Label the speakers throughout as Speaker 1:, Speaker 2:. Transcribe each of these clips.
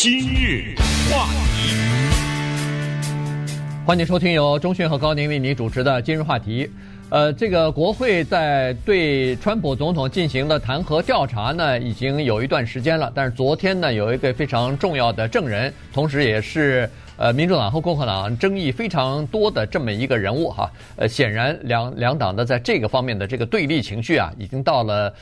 Speaker 1: 今日话题，
Speaker 2: 欢迎收听由钟迅和高宁为你主持的今日话题。呃，这个国会在对川普总统进行了弹劾调查呢，已经有一段时间了。但是昨天呢，有一个非常重要的证人，同时也是呃民主党和共和党争议非常多的这么一个人物哈。呃，显然两两党的在这个方面的这个对立情绪啊，已经到了。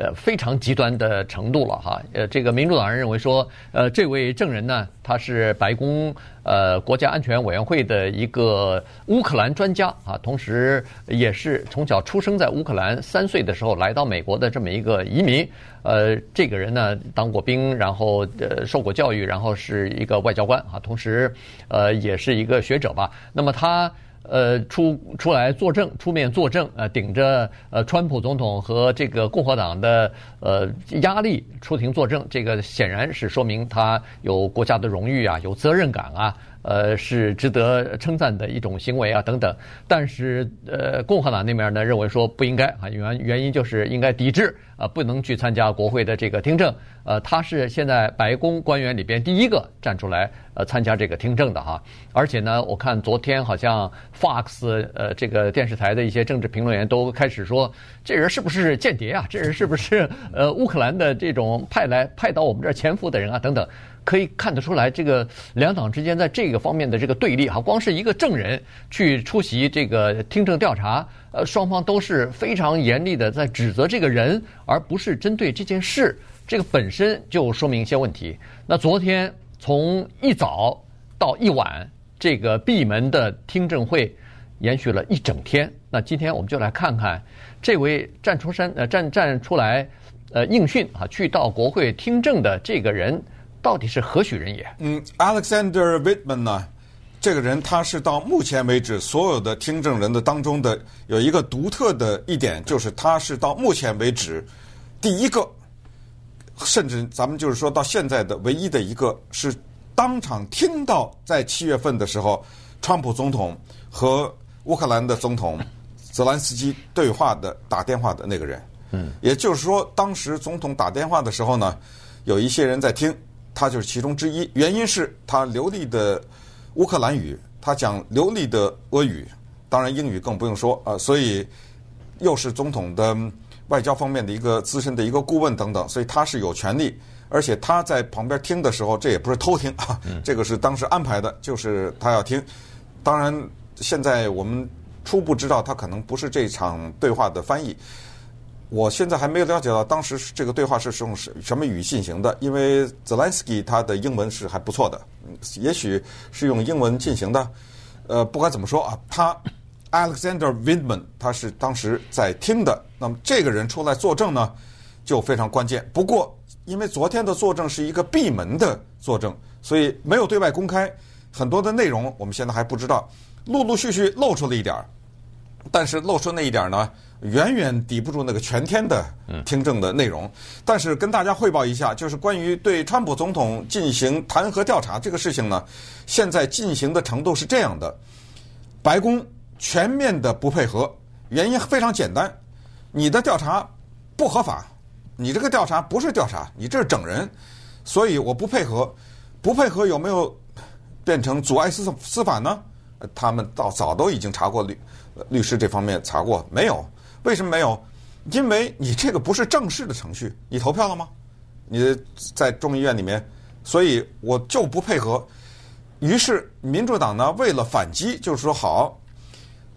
Speaker 2: 呃，非常极端的程度了哈。呃，这个民主党人认为说，呃，这位证人呢，他是白宫呃国家安全委员会的一个乌克兰专家啊，同时也是从小出生在乌克兰，三岁的时候来到美国的这么一个移民。呃，这个人呢，当过兵，然后呃受过教育，然后是一个外交官啊，同时呃也是一个学者吧。那么他。呃，出出来作证，出面作证，呃，顶着呃川普总统和这个共和党的呃压力出庭作证，这个显然是说明他有国家的荣誉啊，有责任感啊。呃，是值得称赞的一种行为啊，等等。但是，呃，共和党那边呢认为说不应该啊，原原因就是应该抵制啊，不能去参加国会的这个听证。呃，他是现在白宫官员里边第一个站出来呃参加这个听证的哈。而且呢，我看昨天好像 Fox 呃这个电视台的一些政治评论员都开始说，这人是不是间谍啊？这人是不是呃乌克兰的这种派来派到我们这儿潜伏的人啊？等等。可以看得出来，这个两党之间在这个方面的这个对立哈，光是一个证人去出席这个听证调查，呃，双方都是非常严厉的在指责这个人，而不是针对这件事。这个本身就说明一些问题。那昨天从一早到一晚，这个闭门的听证会延续了一整天。那今天我们就来看看这位站出山呃站站出来呃应讯啊，去到国会听证的这个人。到底是何许人也？
Speaker 3: 嗯，Alexander Vindman 呢？这个人他是到目前为止所有的听证人的当中的有一个独特的一点，就是他是到目前为止第一个，甚至咱们就是说到现在的唯一的一个是当场听到在七月份的时候，川普总统和乌克兰的总统泽连斯基对话的打电话的那个人。嗯，也就是说，当时总统打电话的时候呢，有一些人在听。他就是其中之一，原因是他流利的乌克兰语，他讲流利的俄语，当然英语更不用说啊，所以又是总统的外交方面的一个资深的一个顾问等等，所以他是有权利，而且他在旁边听的时候，这也不是偷听啊，这个是当时安排的，就是他要听。当然，现在我们初步知道他可能不是这场对话的翻译。我现在还没有了解到当时这个对话是用什什么语进行的，因为泽连斯基他的英文是还不错的，也许是用英文进行的。呃，不管怎么说啊，他 Alexander Windman 他是当时在听的。那么这个人出来作证呢，就非常关键。不过因为昨天的作证是一个闭门的作证，所以没有对外公开很多的内容，我们现在还不知道。陆陆续续露出了一点儿，但是露出那一点儿呢，远远抵不住那个全天的听证的内容，但是跟大家汇报一下，就是关于对川普总统进行弹劾调查这个事情呢，现在进行的程度是这样的：白宫全面的不配合，原因非常简单，你的调查不合法，你这个调查不是调查，你这是整人，所以我不配合。不配合有没有变成阻碍司司法呢？他们到早都已经查过律律师这方面查过，没有。为什么没有？因为你这个不是正式的程序，你投票了吗？你在众议院里面，所以我就不配合。于是民主党呢，为了反击，就是说好，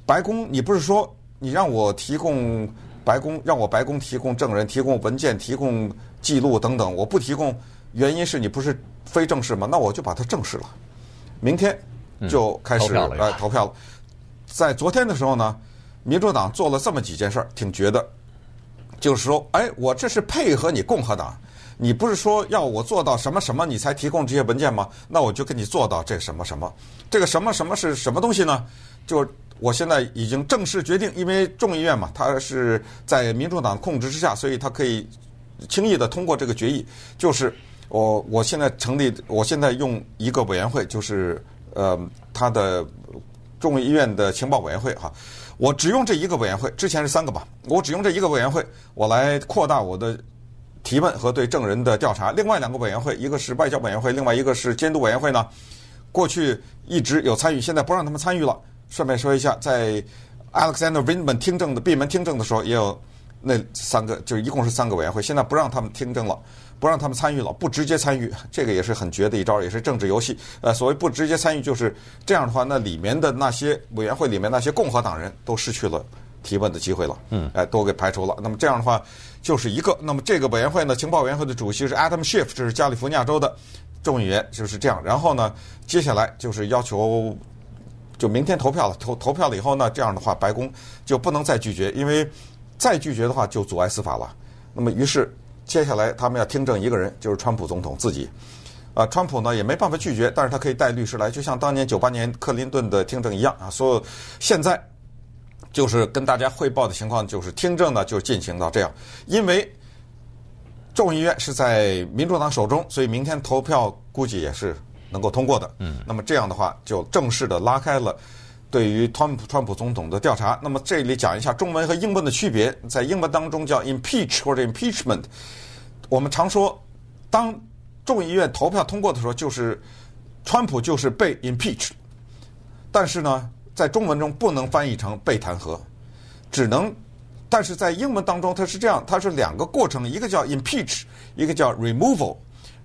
Speaker 3: 白宫，你不是说你让我提供白宫，让我白宫提供证人、提供文件、提供记录等等，我不提供，原因是你不是非正式吗？那我就把它正式了，明天就开始来、投票了。在昨天的时候呢。民主党做了这么几件事儿，挺绝的，就是说，哎，我这是配合你共和党，你不是说要我做到什么什么你才提供这些文件吗？那我就给你做到这什么什么，这个什么什么是什么东西呢？就我现在已经正式决定，因为众议院嘛，它是在民主党控制之下，所以它可以轻易的通过这个决议。就是我我现在成立，我现在用一个委员会，就是呃，他的众议院的情报委员会哈。我只用这一个委员会，之前是三个吧。我只用这一个委员会，我来扩大我的提问和对证人的调查。另外两个委员会，一个是外交委员会，另外一个是监督委员会呢，过去一直有参与，现在不让他们参与了。顺便说一下，在 Alexander Vindman 听证的闭门听证的时候，也有那三个，就一共是三个委员会，现在不让他们听证了，不让他们参与了，不直接参与，这个也是很绝的一招，也是政治游戏。呃，所谓不直接参与，就是这样的话，那里面的那些委员会里面那些共和党人都失去了提问的机会了，嗯，哎，都给排除了。那么这样的话，就是一个。那么这个委员会呢，情报委员会的主席是 Adam Schiff，这是加利福尼亚州的众议员，就是这样。然后呢，接下来就是要求。就明天投票了，投投票了以后呢，这样的话，白宫就不能再拒绝，因为再拒绝的话就阻碍司法了。那么，于是接下来他们要听证一个人，就是川普总统自己。啊，川普呢也没办法拒绝，但是他可以带律师来，就像当年九八年克林顿的听证一样啊。所有现在就是跟大家汇报的情况，就是听证呢就进行到这样，因为众议院是在民主党手中，所以明天投票估计也是。能够通过的，嗯，那么这样的话就正式的拉开了对于川普川普总统的调查。那么这里讲一下中文和英文的区别，在英文当中叫 impeach 或者 impeachment。我们常说，当众议院投票通过的时候，就是川普就是被 impeach，但是呢，在中文中不能翻译成被弹劾，只能，但是在英文当中它是这样，它是两个过程，一个叫 impeach，一个叫 removal。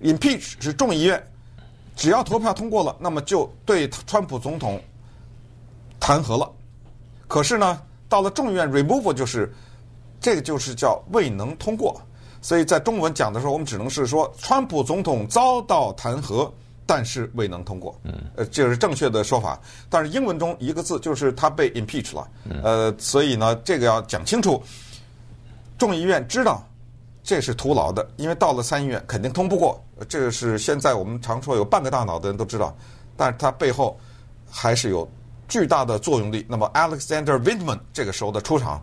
Speaker 3: impeach 是众议院。只要投票通过了，那么就对川普总统弹劾了。可是呢，到了众议院 removal 就是这个就是叫未能通过。所以在中文讲的时候，我们只能是说川普总统遭到弹劾，但是未能通过。嗯，呃，这是正确的说法。但是英文中一个字就是他被 impeach 了。呃，所以呢，这个要讲清楚。众议院知道。这是徒劳的，因为到了参议院肯定通不过。这个是现在我们常说有半个大脑的人都知道，但是他背后还是有巨大的作用力。那么 Alexander w i n d m a n 这个时候的出场，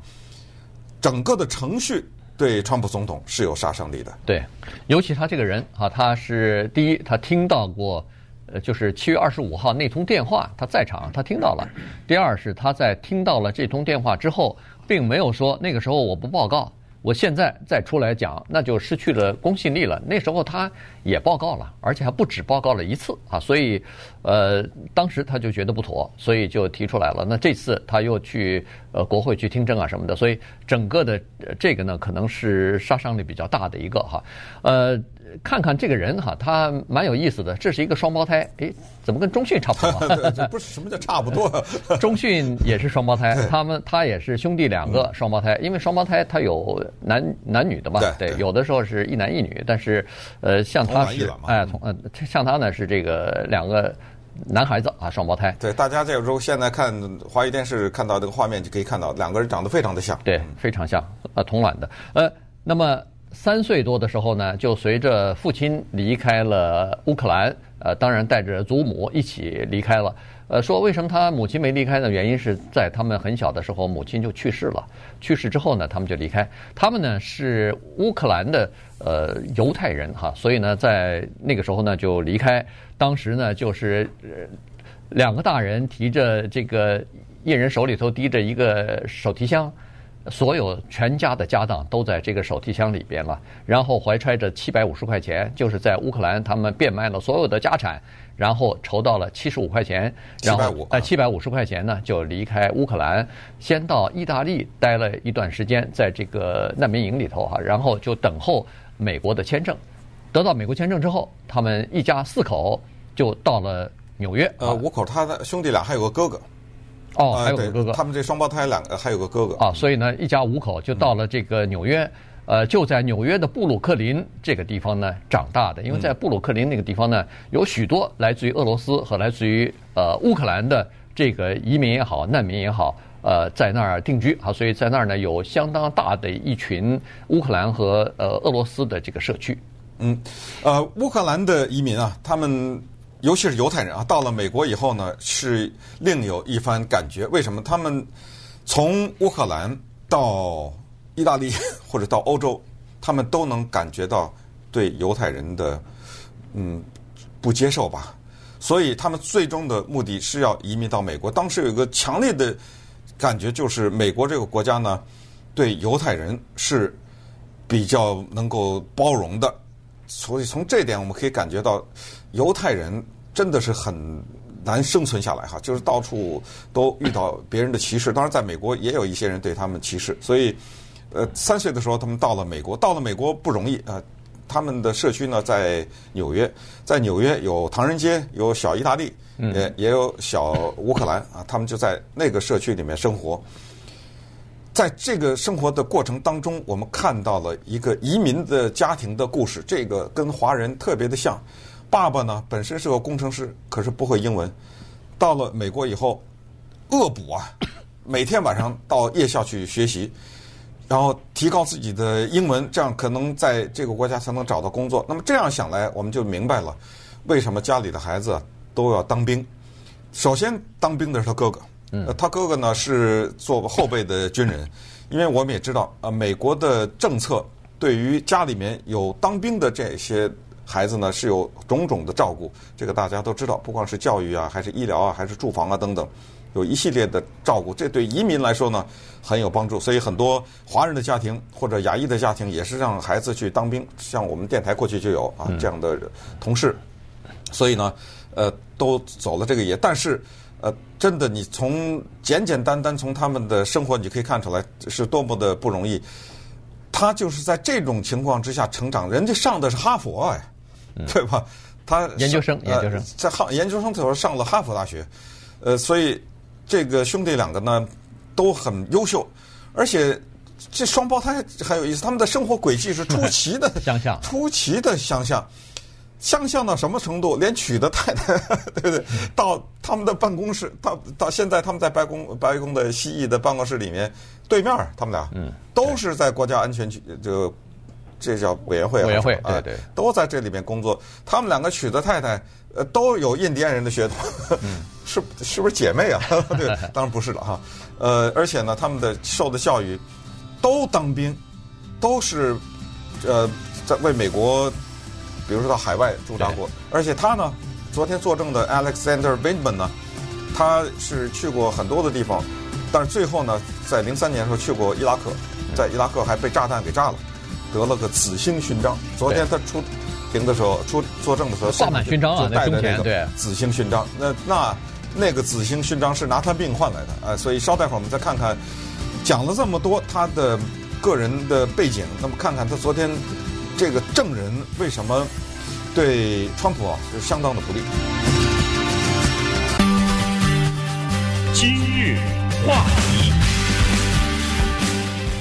Speaker 3: 整个的程序对川普总统是有杀伤力的。
Speaker 2: 对，尤其他这个人啊，他是第一，他听到过，呃，就是七月二十五号那通电话，他在场，他听到了。第二是他在听到了这通电话之后，并没有说那个时候我不报告。我现在再出来讲，那就失去了公信力了。那时候他也报告了，而且还不止报告了一次啊，所以，呃，当时他就觉得不妥，所以就提出来了。那这次他又去呃国会去听证啊什么的，所以整个的这个呢，可能是杀伤力比较大的一个哈，呃。看看这个人哈，他蛮有意思的。这是一个双胞胎，诶，怎么跟钟迅差不多？
Speaker 3: 这不是什么叫差不多？
Speaker 2: 钟迅也是双胞胎，他们他也是兄弟两个双胞胎。因为双胞胎他有男男女的嘛，对，有的时候是一男一女，但是呃，像他是哎，像他呢是这个两个男孩子啊，双胞胎。
Speaker 3: 对，大家这个时候现在看华语电视看到这个画面就可以看到，两个人长得非常的像，
Speaker 2: 对，非常像，呃，同卵的。呃，那么。三岁多的时候呢，就随着父亲离开了乌克兰，呃，当然带着祖母一起离开了。呃，说为什么他母亲没离开呢？原因是在他们很小的时候，母亲就去世了。去世之后呢，他们就离开。他们呢是乌克兰的呃犹太人哈，所以呢在那个时候呢就离开。当时呢就是两个大人提着这个，一人手里头提着一个手提箱。所有全家的家当都在这个手提箱里边了，然后怀揣着七百五十块钱，就是在乌克兰他们变卖了所有的家产，然后筹到了七十五块钱，然后呃七百五十块钱呢就离开乌克兰，先到意大利待了一段时间，在这个难民营里头哈，然后就等候美国的签证，得到美国签证之后，他们一家四口就到了纽约。
Speaker 3: 呃，五口，他的兄弟俩还有个哥哥。
Speaker 2: 哦，还有个哥哥，
Speaker 3: 他们这双胞胎两个还有个哥哥
Speaker 2: 啊，所以呢，一家五口就到了这个纽约，呃，就在纽约的布鲁克林这个地方呢长大的，因为在布鲁克林那个地方呢，有许多来自于俄罗斯和来自于呃乌克兰的这个移民也好、难民也好，呃，在那儿定居啊，所以在那儿呢有相当大的一群乌克兰和呃俄罗斯的这个社区。
Speaker 3: 嗯，呃，乌克兰的移民啊，他们。尤其是犹太人啊，到了美国以后呢，是另有一番感觉。为什么？他们从乌克兰到意大利或者到欧洲，他们都能感觉到对犹太人的嗯不接受吧。所以他们最终的目的是要移民到美国。当时有一个强烈的感觉，就是美国这个国家呢，对犹太人是比较能够包容的。所以从这点我们可以感觉到，犹太人真的是很难生存下来哈，就是到处都遇到别人的歧视。当然，在美国也有一些人对他们歧视。所以，呃，三岁的时候他们到了美国，到了美国不容易啊。他们的社区呢在纽约，在纽约有唐人街，有小意大利，也也有小乌克兰啊。他们就在那个社区里面生活。在这个生活的过程当中，我们看到了一个移民的家庭的故事。这个跟华人特别的像。爸爸呢本身是个工程师，可是不会英文。到了美国以后，恶补啊，每天晚上到夜校去学习，然后提高自己的英文，这样可能在这个国家才能找到工作。那么这样想来，我们就明白了为什么家里的孩子都要当兵。首先当兵的是他哥哥。呃，他哥哥呢是做后备的军人，因为我们也知道，呃，美国的政策对于家里面有当兵的这些孩子呢是有种种的照顾，这个大家都知道，不光是教育啊，还是医疗啊，还是住房啊等等，有一系列的照顾，这对移民来说呢很有帮助。所以很多华人的家庭或者亚裔的家庭也是让孩子去当兵，像我们电台过去就有啊这样的同事，所以呢，呃，都走了这个也，但是。呃，真的，你从简简单单从他们的生活，你可以看出来是多么的不容易。他就是在这种情况之下成长，人家上的是哈佛哎，对吧？他
Speaker 2: 研究生，研究生
Speaker 3: 在哈研究生的时候上了哈佛大学，呃，所以这个兄弟两个呢都很优秀，而且这双胞胎很有意思，他们的生活轨迹是出奇的
Speaker 2: 相像，
Speaker 3: 出奇的相像。相像到什么程度？连娶的太太，对不对？到他们的办公室，到到现在他们在白宫白宫的西翼的办公室里面，对面他们俩，嗯，都是在国家安全局这个这叫委员会
Speaker 2: 委员会，对对，
Speaker 3: 都在这里面工作。他们两个娶的太太，呃，都有印第安人的血统，是是不是姐妹啊？对，当然不是了哈。呃，而且呢，他们的受的教育都当兵，都是呃在为美国。比如说到海外驻扎过，而且他呢，昨天作证的 Alexander Windman 呢，他是去过很多的地方，但是最后呢，在零三年的时候去过伊拉克，在伊拉克还被炸弹给炸了，得了个紫星勋章。昨天他出庭的时候，出作证的时候，
Speaker 2: 挂满勋章啊，
Speaker 3: 带的那个紫星勋章。那那那个紫星勋章是拿他命换来的啊、呃，所以稍待会儿我们再看看，讲了这么多他的个人的背景，那么看看他昨天。这个证人为什么对川普啊是相当的不利？
Speaker 1: 今日话题，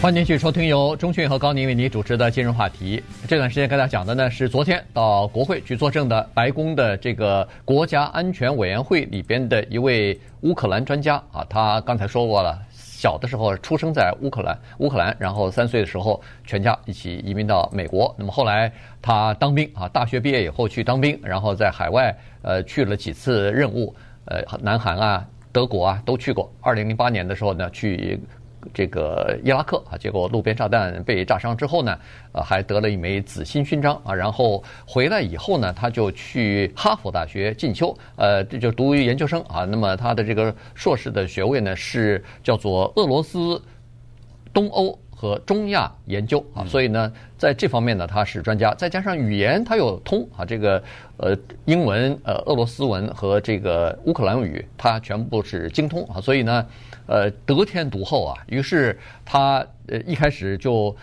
Speaker 2: 欢迎继续收听由钟讯和高宁为您主持的今日话题。这段时间跟大家讲的呢是昨天到国会去作证的白宫的这个国家安全委员会里边的一位乌克兰专家啊，他刚才说过了。小的时候出生在乌克兰，乌克兰，然后三岁的时候全家一起移民到美国。那么后来他当兵啊，大学毕业以后去当兵，然后在海外呃去了几次任务，呃，南韩啊、德国啊都去过。二零零八年的时候呢，去。这个伊拉克啊，结果路边炸弹被炸伤之后呢，呃，还得了一枚紫心勋章啊。然后回来以后呢，他就去哈佛大学进修，呃，这就读于研究生啊。那么他的这个硕士的学位呢，是叫做俄罗斯、东欧和中亚研究啊。所以呢，在这方面呢，他是专家。再加上语言他有通啊，这个呃英文、呃俄罗斯文和这个乌克兰语，他全部是精通啊。所以呢。呃，得天独厚啊！于是他呃一开始就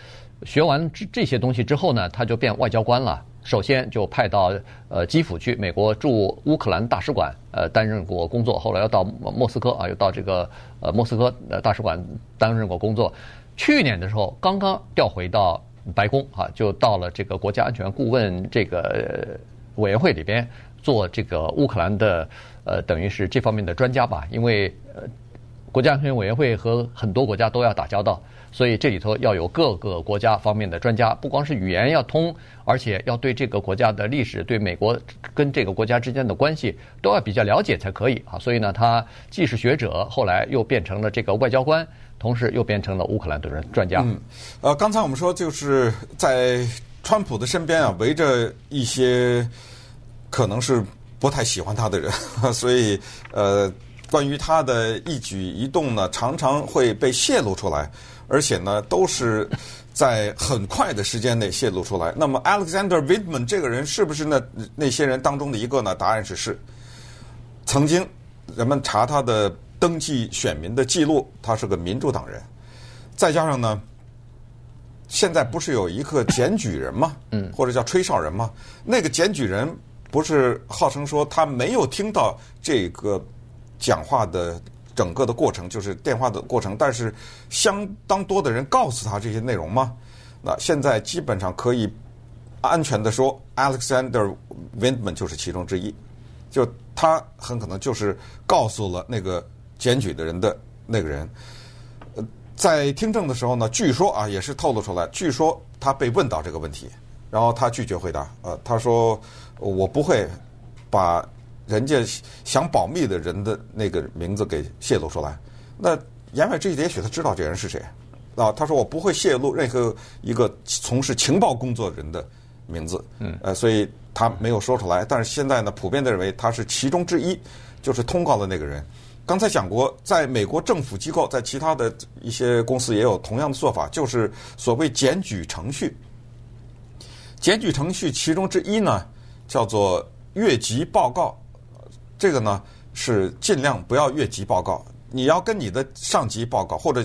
Speaker 2: 学完这这些东西之后呢，他就变外交官了。首先就派到呃基辅去，美国驻乌克兰大使馆呃担任过工作。后来又到莫斯科啊，又到这个呃莫斯科呃大使馆担任过工作。去年的时候刚刚调回到白宫啊，就到了这个国家安全顾问这个委员会里边做这个乌克兰的呃等于是这方面的专家吧，因为呃。国家安全委员会和很多国家都要打交道，所以这里头要有各个国家方面的专家，不光是语言要通，而且要对这个国家的历史、对美国跟这个国家之间的关系都要比较了解才可以啊。所以呢，他既是学者，后来又变成了这个外交官，同时又变成了乌克兰的专专家。
Speaker 3: 嗯，呃，刚才我们说就是在川普的身边啊，围着一些可能是不太喜欢他的人，所以呃。关于他的一举一动呢，常常会被泄露出来，而且呢，都是在很快的时间内泄露出来。那么 alexanderwindman 这个人是不是那那些人当中的一个呢？答案是是。曾经人们查他的登记选民的记录，他是个民主党人。再加上呢，现在不是有一个检举人吗？嗯，或者叫吹哨人吗？那个检举人不是号称说他没有听到这个。讲话的整个的过程就是电话的过程，但是相当多的人告诉他这些内容吗？那现在基本上可以安全的说，Alexander Windman 就是其中之一，就他很可能就是告诉了那个检举的人的那个人。呃，在听证的时候呢，据说啊也是透露出来，据说他被问到这个问题，然后他拒绝回答。呃，他说我不会把。人家想保密的人的那个名字给泄露出来，那言外之意也许他知道这人是谁啊？他说我不会泄露任何一个从事情报工作人的名字，嗯，呃，所以他没有说出来。但是现在呢，普遍的认为他是其中之一，就是通告的那个人。刚才讲过，在美国政府机构，在其他的一些公司也有同样的做法，就是所谓检举程序。检举程序其中之一呢，叫做越级报告。这个呢是尽量不要越级报告，你要跟你的上级报告或者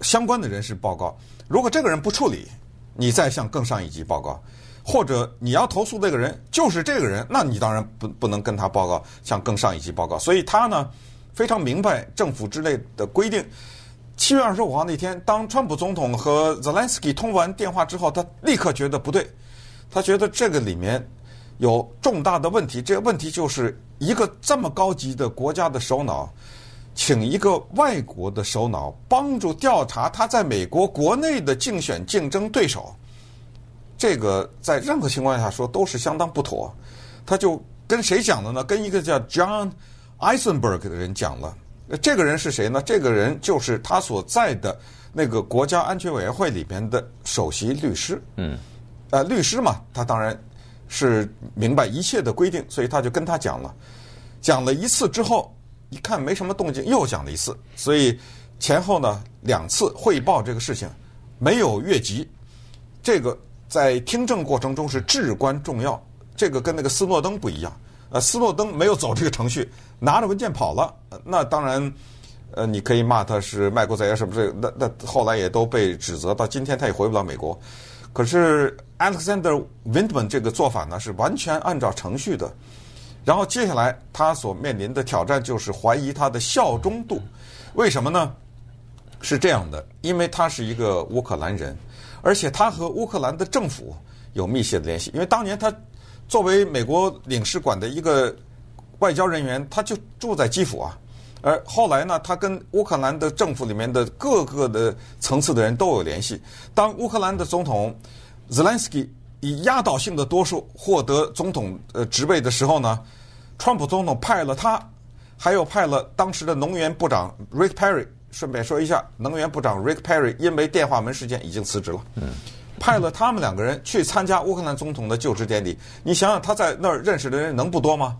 Speaker 3: 相关的人士报告。如果这个人不处理，你再向更上一级报告，或者你要投诉这个人就是这个人，那你当然不不能跟他报告，向更上一级报告。所以他呢非常明白政府之类的规定。七月二十五号那天，当川普总统和泽连斯基通完电话之后，他立刻觉得不对，他觉得这个里面有重大的问题。这个问题就是。一个这么高级的国家的首脑，请一个外国的首脑帮助调查他在美国国内的竞选竞争对手，这个在任何情况下说都是相当不妥。他就跟谁讲的呢？跟一个叫 John Eisenberg 的人讲了。这个人是谁呢？这个人就是他所在的那个国家安全委员会里边的首席律师。嗯，呃，律师嘛，他当然。是明白一切的规定，所以他就跟他讲了，讲了一次之后，一看没什么动静，又讲了一次，所以前后呢两次汇报这个事情没有越级，这个在听证过程中是至关重要。这个跟那个斯诺登不一样，呃，斯诺登没有走这个程序，拿着文件跑了，那当然，呃，你可以骂他是卖国贼啊什么这，那那后来也都被指责，到今天他也回不了美国。可是 Alexander Vindman 这个做法呢，是完全按照程序的。然后接下来他所面临的挑战就是怀疑他的效忠度。为什么呢？是这样的，因为他是一个乌克兰人，而且他和乌克兰的政府有密切的联系。因为当年他作为美国领事馆的一个外交人员，他就住在基辅啊。而后来呢，他跟乌克兰的政府里面的各个的层次的人都有联系。当乌克兰的总统泽连斯基以压倒性的多数获得总统呃职位的时候呢，川普总统派了他，还有派了当时的能源部长 Rick Perry。顺便说一下，能源部长 Rick Perry 因为电话门事件已经辞职了。嗯，派了他们两个人去参加乌克兰总统的就职典礼。你想想，他在那儿认识的人能不多吗？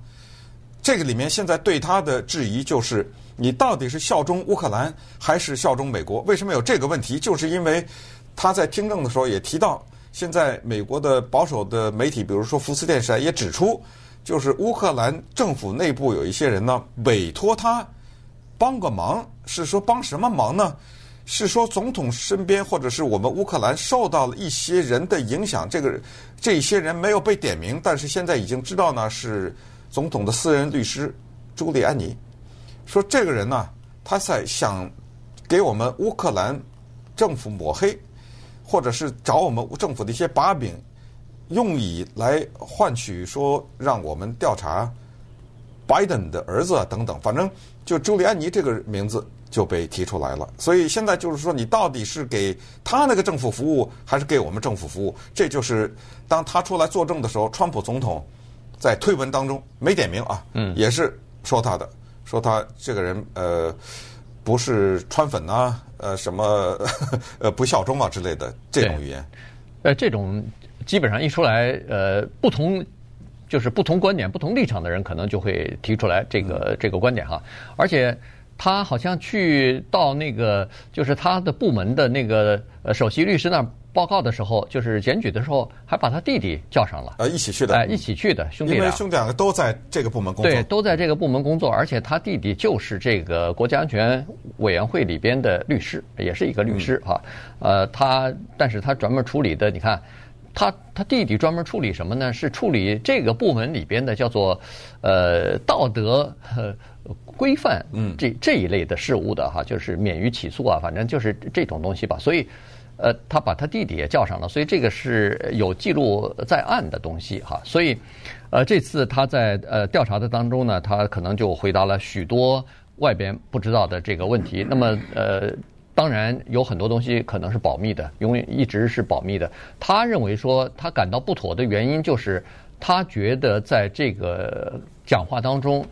Speaker 3: 这个里面现在对他的质疑就是：你到底是效忠乌克兰还是效忠美国？为什么有这个问题？就是因为他在听证的时候也提到，现在美国的保守的媒体，比如说福斯电视台也指出，就是乌克兰政府内部有一些人呢委托他帮个忙，是说帮什么忙呢？是说总统身边或者是我们乌克兰受到了一些人的影响，这个这些人没有被点名，但是现在已经知道呢是。总统的私人律师朱利安尼说：“这个人呢，他在想给我们乌克兰政府抹黑，或者是找我们政府的一些把柄，用以来换取说让我们调查拜登的儿子等等。反正就朱利安尼这个名字就被提出来了。所以现在就是说，你到底是给他那个政府服务，还是给我们政府服务？这就是当他出来作证的时候，川普总统。”在推文当中没点名啊，嗯，也是说他的，说他这个人呃不是川粉啊，呃什么 呃不效忠啊之类的这种语言，
Speaker 2: 呃这种基本上一出来，呃不同就是不同观点、不同立场的人，可能就会提出来这个这个观点哈。而且他好像去到那个，就是他的部门的那个呃首席律师那儿报告的时候，就是检举的时候，还把他弟弟叫上了，
Speaker 3: 呃，一起去的，
Speaker 2: 哎，一起去的兄弟俩，
Speaker 3: 因为兄弟两个都在这个部门工作，
Speaker 2: 对，都在这个部门工作，而且他弟弟就是这个国家安全委员会里边的律师，也是一个律师哈，呃，他，但是他专门处理的，你看。他他弟弟专门处理什么呢？是处理这个部门里边的叫做呃道德呃规范嗯这这一类的事物的哈，就是免于起诉啊，反正就是这种东西吧。所以呃，他把他弟弟也叫上了，所以这个是有记录在案的东西哈。所以呃，这次他在呃调查的当中呢，他可能就回答了许多外边不知道的这个问题。那么呃。当然有很多东西可能是保密的，永远一直是保密的。他认为说他感到不妥的原因就是他觉得在这个讲话当中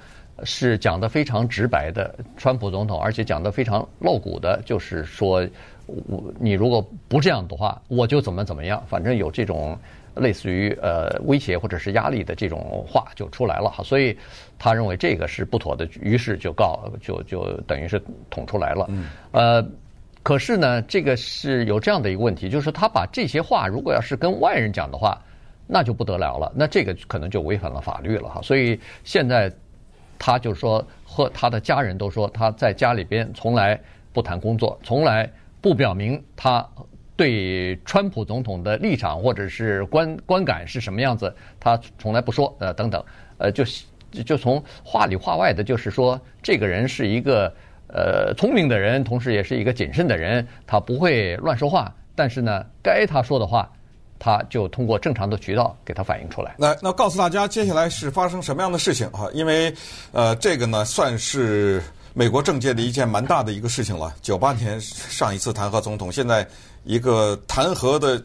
Speaker 2: 是讲得非常直白的，川普总统，而且讲得非常露骨的，就是说我你如果不这样的话，我就怎么怎么样，反正有这种类似于呃威胁或者是压力的这种话就出来了哈。所以他认为这个是不妥的，于是就告就就等于是捅出来了，呃。可是呢，这个是有这样的一个问题，就是他把这些话如果要是跟外人讲的话，那就不得了了，那这个可能就违反了法律了哈。所以现在他就说和他的家人都说他在家里边从来不谈工作，从来不表明他对川普总统的立场或者是观观感是什么样子，他从来不说呃等等，呃就就从话里话外的，就是说这个人是一个。呃，聪明的人，同时也是一个谨慎的人，他不会乱说话。但是呢，该他说的话，他就通过正常的渠道给他反映出来。
Speaker 3: 那那告诉大家，接下来是发生什么样的事情啊？因为呃，这个呢，算是美国政界的一件蛮大的一个事情了。九八年上一次弹劾总统，现在一个弹劾的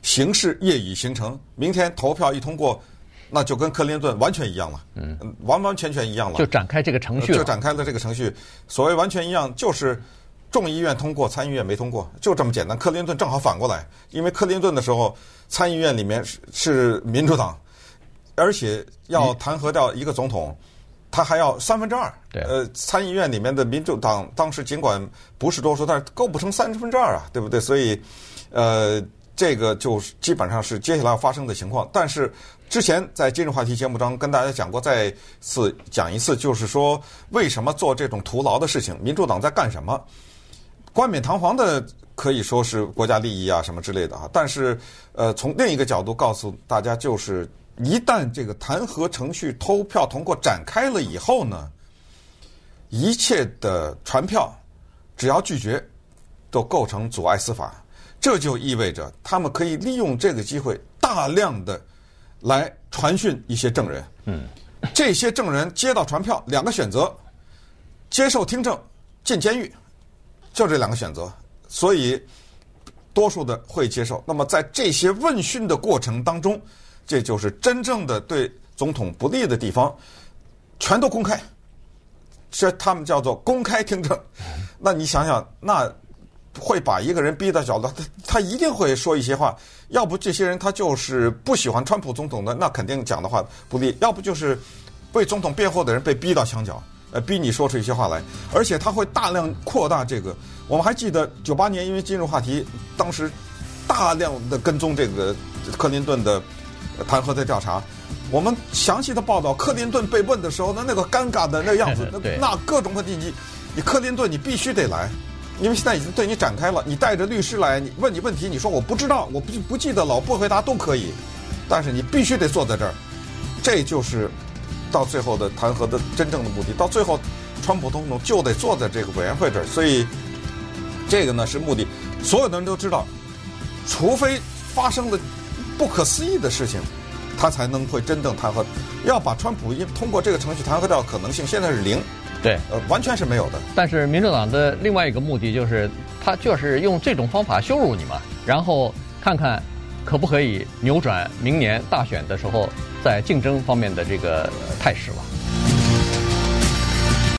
Speaker 3: 形式业已形成，明天投票一通过。那就跟克林顿完全一样了，嗯，完完全全一样了，
Speaker 2: 就展开这个程序，
Speaker 3: 就展开了这个程序。所谓完全一样，就是众议院通过，参议院没通过，就这么简单。克林顿正好反过来，因为克林顿的时候，参议院里面是是民主党，而且要弹劾掉一个总统，他还要三分之二。
Speaker 2: 对，
Speaker 3: 呃，参议院里面的民主党当时尽管不是多数，但是构不成三分之二啊，对不对？所以，呃，这个就是基本上是接下来要发生的情况，但是。之前在今日话题节目中跟大家讲过，再次讲一次，就是说为什么做这种徒劳的事情？民主党在干什么？冠冕堂皇的可以说是国家利益啊什么之类的啊，但是呃，从另一个角度告诉大家，就是一旦这个弹劾程序偷票通过展开了以后呢，一切的传票只要拒绝，都构成阻碍司法。这就意味着他们可以利用这个机会大量的。来传讯一些证人，嗯，这些证人接到传票，两个选择：接受听证、进监狱，就这两个选择。所以，多数的会接受。那么，在这些问讯的过程当中，这就是真正的对总统不利的地方，全都公开，这他们叫做公开听证。那你想想，那。会把一个人逼到角落，他他一定会说一些话。要不这些人他就是不喜欢川普总统的，那肯定讲的话不利；要不就是为总统辩护的人被逼到墙角，呃，逼你说出一些话来。而且他会大量扩大这个。我们还记得九八年因为金融话题，当时大量的跟踪这个克林顿的弹劾的调查。我们详细的报道，克林顿被问的时候，那那个尴尬的那个样子，那那各种问题，你你克林顿你必须得来。因为现在已经对你展开了，你带着律师来，你问你问题，你说我不知道，我不不记得了，不回答都可以，但是你必须得坐在这儿，这就是到最后的弹劾的真正的目的。到最后，川普总统就得坐在这个委员会这儿，所以这个呢是目的。所有的人都知道，除非发生了不可思议的事情，他才能会真正弹劾。要把川普因通过这个程序弹劾掉可能性，现在是零。
Speaker 2: 对，
Speaker 3: 呃，完全是没有的。
Speaker 2: 但是民主党的另外一个目的就是，他就是用这种方法羞辱你嘛，然后看看可不可以扭转明年大选的时候在竞争方面的这个态势了。